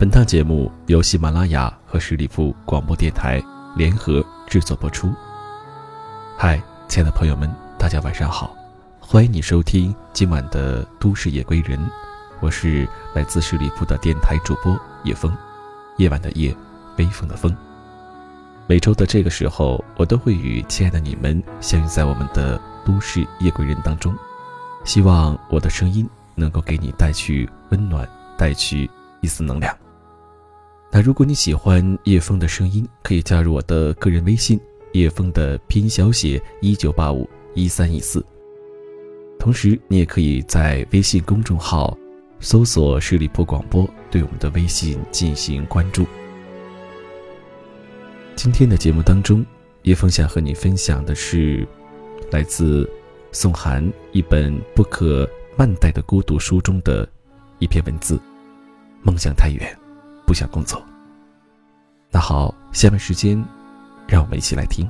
本档节目由喜马拉雅和十里铺广播电台联合制作播出。嗨，亲爱的朋友们，大家晚上好，欢迎你收听今晚的《都市夜归人》，我是来自十里铺的电台主播叶枫，夜晚的夜，微风的风。每周的这个时候，我都会与亲爱的你们相遇在我们的《都市夜归人》当中，希望我的声音能够给你带去温暖，带去一丝能量。那如果你喜欢叶枫的声音，可以加入我的个人微信“叶枫”的拼音小写一九八五一三一四。同时，你也可以在微信公众号搜索“十里铺广播”，对我们的微信进行关注。今天的节目当中，叶枫想和你分享的是来自宋涵一本不可慢待的孤独书中的一篇文字：“梦想太远。”不想工作。那好，下面时间，让我们一起来听。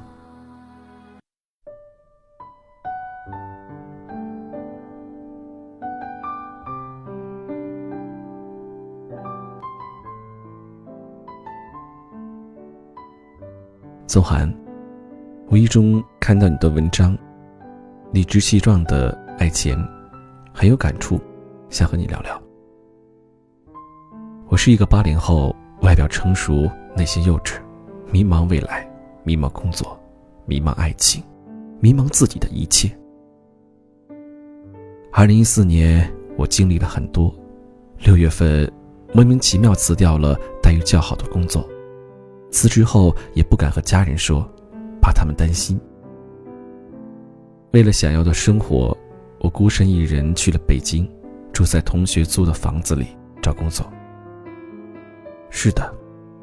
宗涵，无意中看到你的文章，理直气壮的爱钱，很有感触，想和你聊聊。我是一个八零后，外表成熟，内心幼稚，迷茫未来，迷茫工作，迷茫爱情，迷茫自己的一切。二零一四年，我经历了很多。六月份，莫名其妙辞掉了待遇较好的工作，辞职后也不敢和家人说，怕他们担心。为了想要的生活，我孤身一人去了北京，住在同学租的房子里找工作。是的，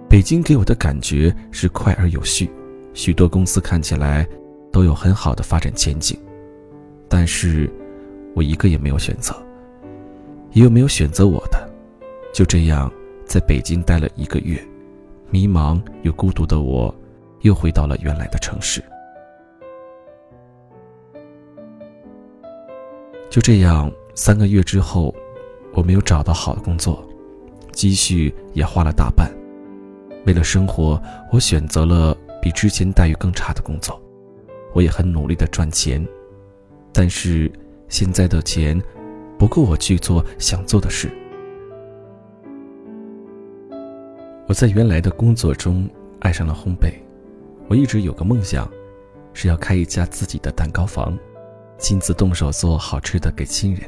北京给我的感觉是快而有序，许多公司看起来都有很好的发展前景，但是，我一个也没有选择，也有没有选择我的，就这样在北京待了一个月，迷茫又孤独的我，又回到了原来的城市。就这样，三个月之后，我没有找到好的工作。积蓄也花了大半，为了生活，我选择了比之前待遇更差的工作。我也很努力的赚钱，但是现在的钱不够我去做想做的事。我在原来的工作中爱上了烘焙，我一直有个梦想，是要开一家自己的蛋糕房，亲自动手做好吃的给亲人、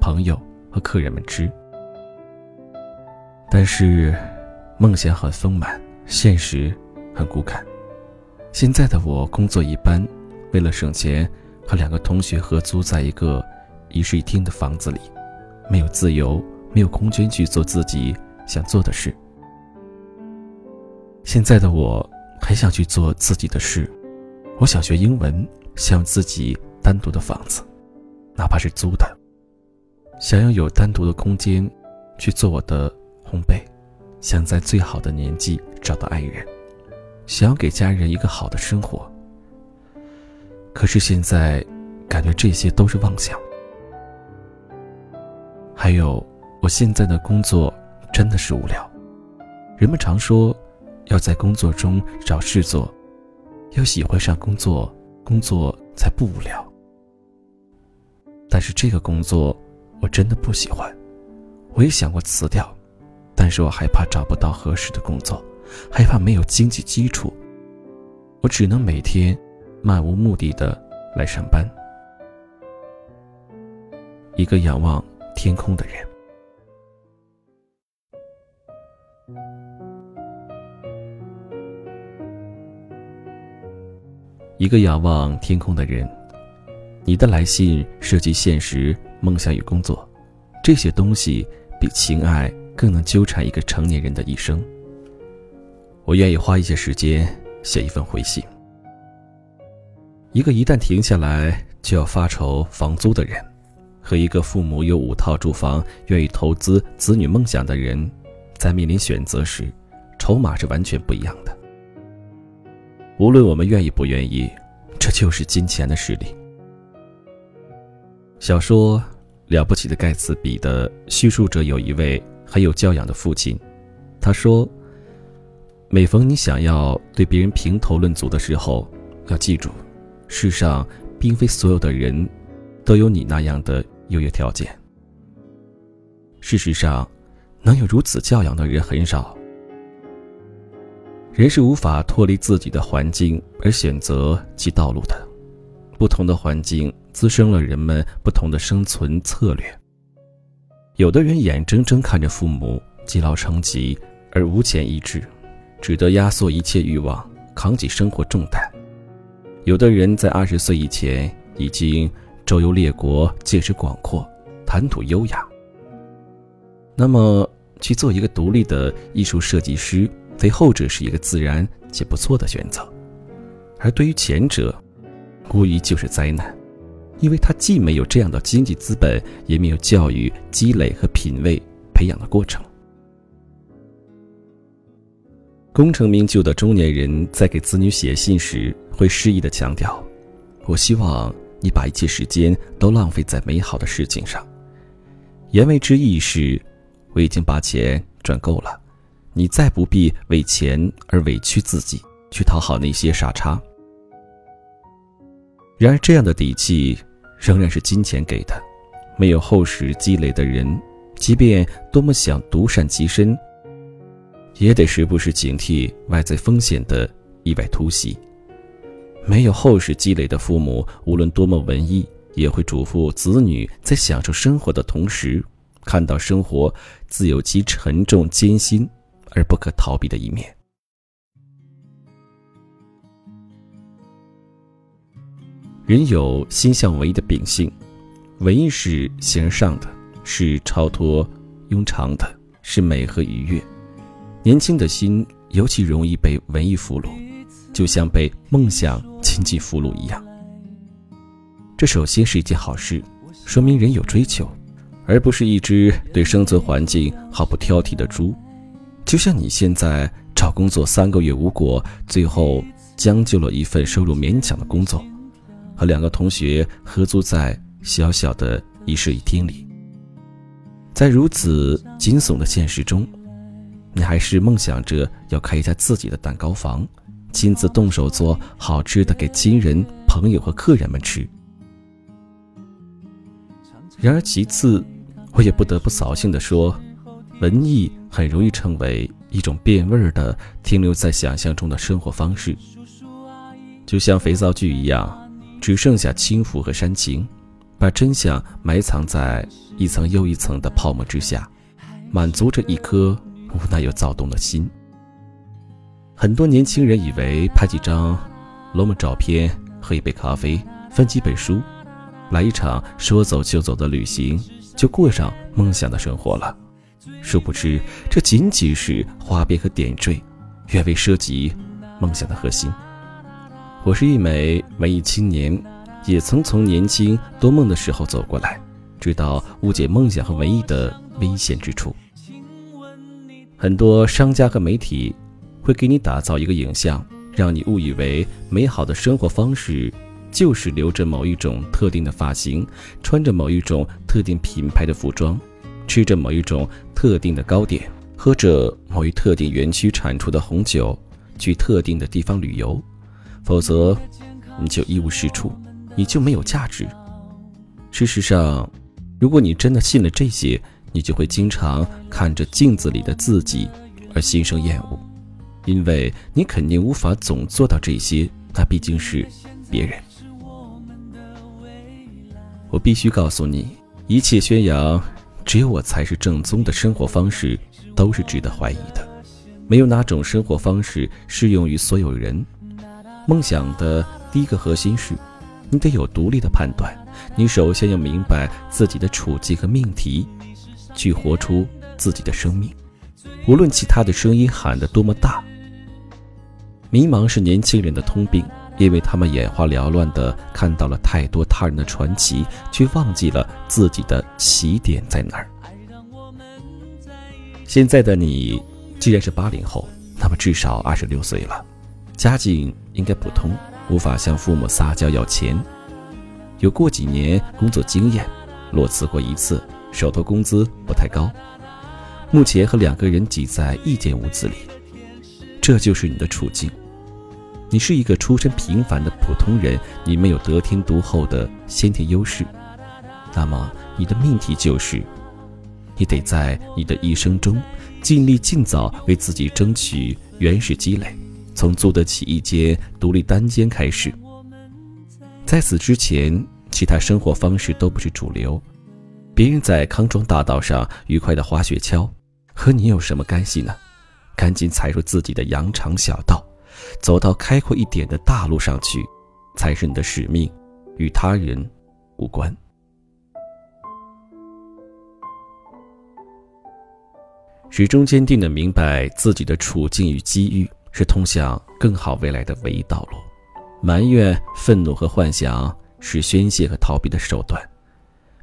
朋友和客人们吃。但是，梦想很丰满，现实很骨感。现在的我工作一般，为了省钱，和两个同学合租在一个一室一厅的房子里，没有自由，没有空间去做自己想做的事。现在的我很想去做自己的事，我想学英文，想自己单独的房子，哪怕是租的，想要有单独的空间去做我的。烘焙，想在最好的年纪找到爱人，想要给家人一个好的生活。可是现在，感觉这些都是妄想。还有，我现在的工作真的是无聊。人们常说，要在工作中找事做，要喜欢上工作，工作才不无聊。但是这个工作，我真的不喜欢。我也想过辞掉。但是我害怕找不到合适的工作，害怕没有经济基础，我只能每天漫无目的的来上班。一个仰望天空的人，一个仰望天空的人，你的来信涉及现实、梦想与工作，这些东西比情爱。更能纠缠一个成年人的一生。我愿意花一些时间写一份回信。一个一旦停下来就要发愁房租的人，和一个父母有五套住房、愿意投资子女梦想的人，在面临选择时，筹码是完全不一样的。无论我们愿意不愿意，这就是金钱的势力。小说《了不起的盖茨比》的叙述者有一位。很有教养的父亲，他说：“每逢你想要对别人评头论足的时候，要记住，世上并非所有的人都有你那样的优越条件。事实上，能有如此教养的人很少。人是无法脱离自己的环境而选择其道路的，不同的环境滋生了人们不同的生存策略。有的人眼睁睁看着父母积劳成疾。”而无钱医治，只得压缩一切欲望，扛起生活重担。有的人在二十岁以前已经周游列国，见识广阔，谈吐优雅。那么，去做一个独立的艺术设计师，对后者是一个自然且不错的选择。而对于前者，无疑就是灾难，因为他既没有这样的经济资本，也没有教育积累和品味培养的过程。功成名就的中年人在给子女写信时，会诗意的强调：“我希望你把一切时间都浪费在美好的事情上。”言外之意是，我已经把钱赚够了，你再不必为钱而委屈自己，去讨好那些傻叉。然而，这样的底气仍然是金钱给的。没有厚实积累的人，即便多么想独善其身。也得时不时警惕外在风险的意外突袭。没有厚实积累的父母，无论多么文艺，也会嘱咐子女在享受生活的同时，看到生活自有其沉重艰辛而不可逃避的一面。人有心向文艺的秉性，文艺是形而上的，是超脱庸常的，是美和愉悦。年轻的心尤其容易被文艺俘虏，就像被梦想紧紧俘虏一样。这首先是一件好事，说明人有追求，而不是一只对生存环境毫不挑剔的猪。就像你现在找工作三个月无果，最后将就了一份收入勉强的工作，和两个同学合租在小小的一室一厅里，在如此惊悚的现实中。你还是梦想着要开一家自己的蛋糕房，亲自动手做好吃的给亲人、朋友和客人们吃。然而，其次，我也不得不扫兴地说，文艺很容易成为一种变味儿的、停留在想象中的生活方式，就像肥皂剧一样，只剩下轻浮和煽情，把真相埋藏在一层又一层的泡沫之下，满足着一颗。无奈又躁动的心。很多年轻人以为拍几张罗马照片、喝一杯咖啡、翻几本书，来一场说走就走的旅行，就过上梦想的生活了。殊不知，这仅仅是花边和点缀，远未涉及梦想的核心。我是一枚文艺青年，也曾从年轻多梦的时候走过来，知道误解梦想和文艺的危险之处。很多商家和媒体会给你打造一个影像，让你误以为美好的生活方式就是留着某一种特定的发型，穿着某一种特定品牌的服装，吃着某一种特定的糕点，喝着某一特定园区产出的红酒，去特定的地方旅游。否则，你就一无是处，你就没有价值。事实上，如果你真的信了这些，你就会经常看着镜子里的自己而心生厌恶，因为你肯定无法总做到这些，那毕竟是别人。我必须告诉你，一切宣扬只有我才是正宗的生活方式，都是值得怀疑的。没有哪种生活方式适用于所有人。梦想的第一个核心是，你得有独立的判断，你首先要明白自己的处境和命题。去活出自己的生命，无论其他的声音喊得多么大。迷茫是年轻人的通病，因为他们眼花缭乱地看到了太多他人的传奇，却忘记了自己的起点在哪儿。现在的你既然是八零后，那么至少二十六岁了，家境应该普通，无法向父母撒娇要钱，有过几年工作经验，裸辞过一次。手头工资不太高，目前和两个人挤在一间屋子里，这就是你的处境。你是一个出身平凡的普通人，你没有得天独厚的先天优势，那么你的命题就是，你得在你的一生中尽力尽早为自己争取原始积累，从租得起一间独立单间开始。在此之前，其他生活方式都不是主流。别人在康庄大道上愉快的滑雪橇，和你有什么干系呢？赶紧踩入自己的羊肠小道。走到开阔一点的大路上去，才是你的使命，与他人无关。始终坚定的明白自己的处境与机遇，是通向更好未来的唯一道路。埋怨、愤怒和幻想是宣泄和逃避的手段。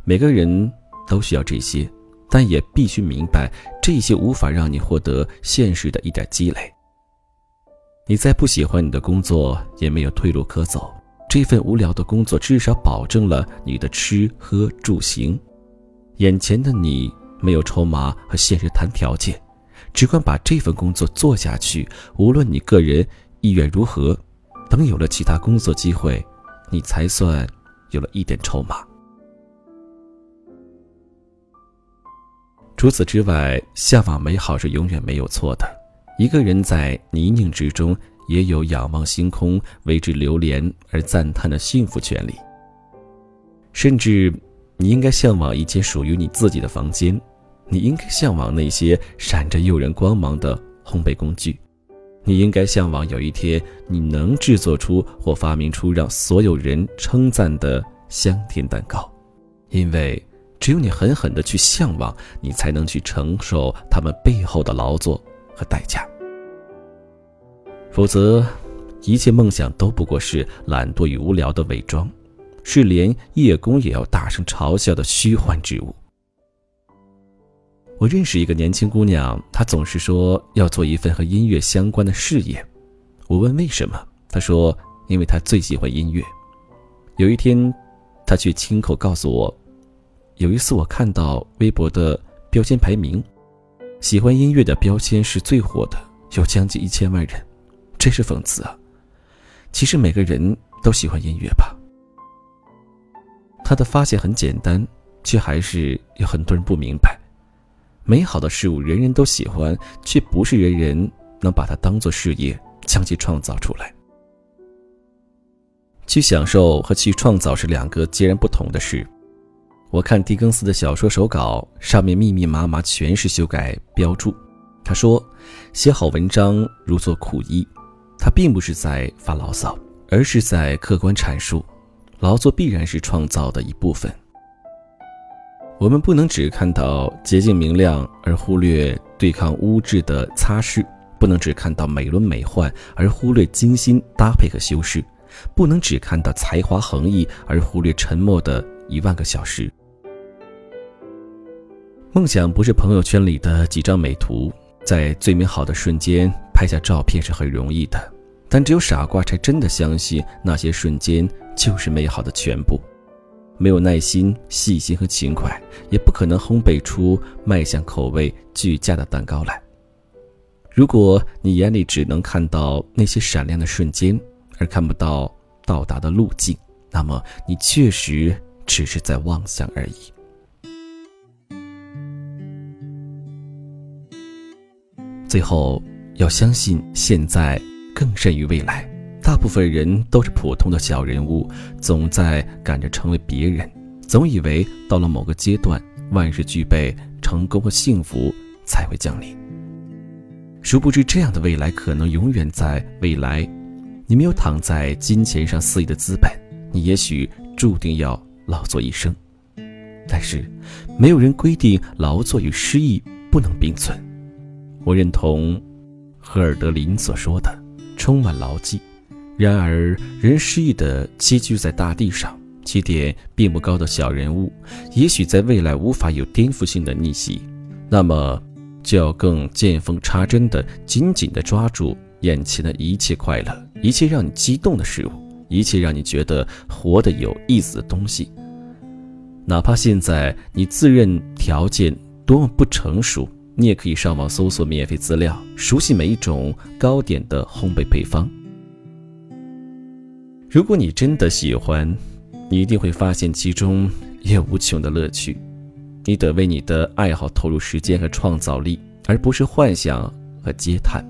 每个人都需要这些，但也必须明白，这些无法让你获得现实的一点积累。你再不喜欢你的工作，也没有退路可走。这份无聊的工作至少保证了你的吃喝住行。眼前的你没有筹码和现实谈条件，只管把这份工作做下去。无论你个人意愿如何，等有了其他工作机会，你才算有了一点筹码。除此之外，向往美好是永远没有错的。一个人在泥泞之中，也有仰望星空、为之流连而赞叹的幸福权利。甚至，你应该向往一间属于你自己的房间，你应该向往那些闪着诱人光芒的烘焙工具，你应该向往有一天你能制作出或发明出让所有人称赞的香甜蛋糕，因为只有你狠狠地去向往，你才能去承受他们背后的劳作。和代价，否则，一切梦想都不过是懒惰与无聊的伪装，是连叶公也要大声嘲笑的虚幻之物。我认识一个年轻姑娘，她总是说要做一份和音乐相关的事业。我问为什么，她说因为她最喜欢音乐。有一天，她却亲口告诉我，有一次我看到微博的标签排名。喜欢音乐的标签是最火的，有将近一千万人，真是讽刺啊！其实每个人都喜欢音乐吧？他的发现很简单，却还是有很多人不明白。美好的事物人人都喜欢，却不是人人能把它当做事业，将其创造出来。去享受和去创造是两个截然不同的事。我看狄更斯的小说手稿，上面密密麻麻全是修改标注。他说，写好文章如做苦役，他并不是在发牢骚，而是在客观阐述，劳作必然是创造的一部分。我们不能只看到洁净明亮而忽略对抗污渍的擦拭，不能只看到美轮美奂而忽略精心搭配和修饰，不能只看到才华横溢而忽略沉默的一万个小时。梦想不是朋友圈里的几张美图，在最美好的瞬间拍下照片是很容易的，但只有傻瓜才真的相信那些瞬间就是美好的全部。没有耐心、细心和勤快，也不可能烘焙出卖相口味俱佳的蛋糕来。如果你眼里只能看到那些闪亮的瞬间，而看不到到达的路径，那么你确实只是在妄想而已。最后，要相信现在更甚于未来。大部分人都是普通的小人物，总在赶着成为别人，总以为到了某个阶段，万事俱备，成功和幸福才会降临。殊不知，这样的未来可能永远在未来。你没有躺在金钱上肆意的资本，你也许注定要劳作一生。但是，没有人规定劳作与失意不能并存。我认同赫尔德林所说的，充满牢记。然而，人失意的栖居在大地上，起点并不高的小人物，也许在未来无法有颠覆性的逆袭。那么，就要更见缝插针的紧紧地抓住眼前的一切快乐，一切让你激动的事物，一切让你觉得活得有意思的东西。哪怕现在你自认条件多么不成熟。你也可以上网搜索免费资料，熟悉每一种糕点的烘焙配方。如果你真的喜欢，你一定会发现其中也有无穷的乐趣。你得为你的爱好投入时间和创造力，而不是幻想和嗟叹。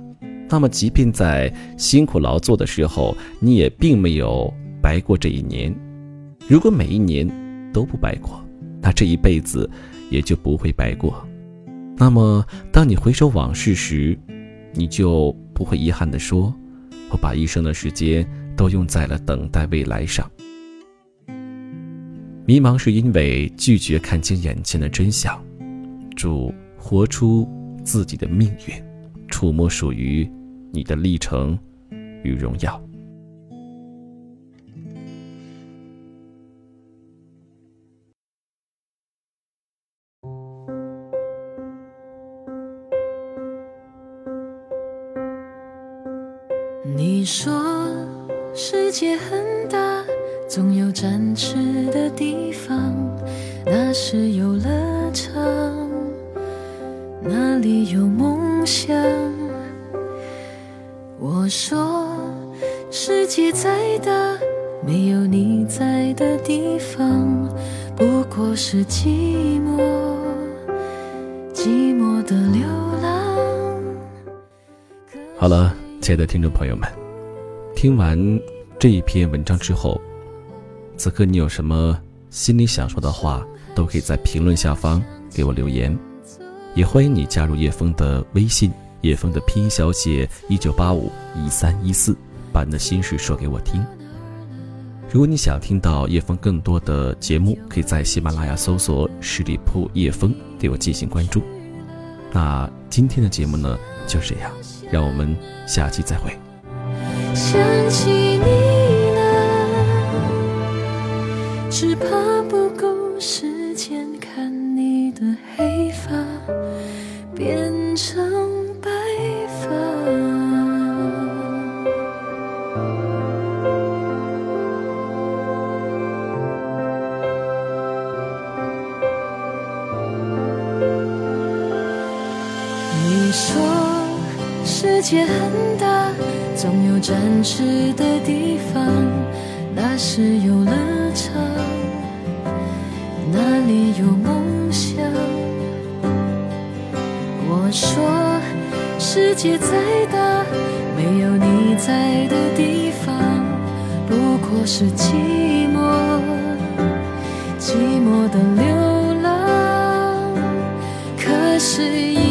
那么，即便在辛苦劳作的时候，你也并没有白过这一年。如果每一年都不白过，那这一辈子也就不会白过。那么，当你回首往事时，你就不会遗憾地说：“我把一生的时间都用在了等待未来上。”迷茫是因为拒绝看清眼前的真相。祝活出自己的命运，触摸属于你的历程与荣耀。的地方，不过是寂寞，寂寞的流浪。好了。亲爱的听众朋友们，听完这一篇文章之后，此刻你有什么心里想说的话，都可以在评论下方给我留言。也欢迎你加入叶枫的微信，叶枫的拼音小写一九八五一三一四，把你的心事说给我听。如果你想听到叶枫更多的节目，可以在喜马拉雅搜索十里铺叶枫，对我进行关注。那今天的节目呢，就这样。让我们下期再会。想起你了，只怕世界很大总有展翅的地方那是游乐场那里有梦想？我说世界再大没有你在的地方不过是寂寞寂寞的流浪可是一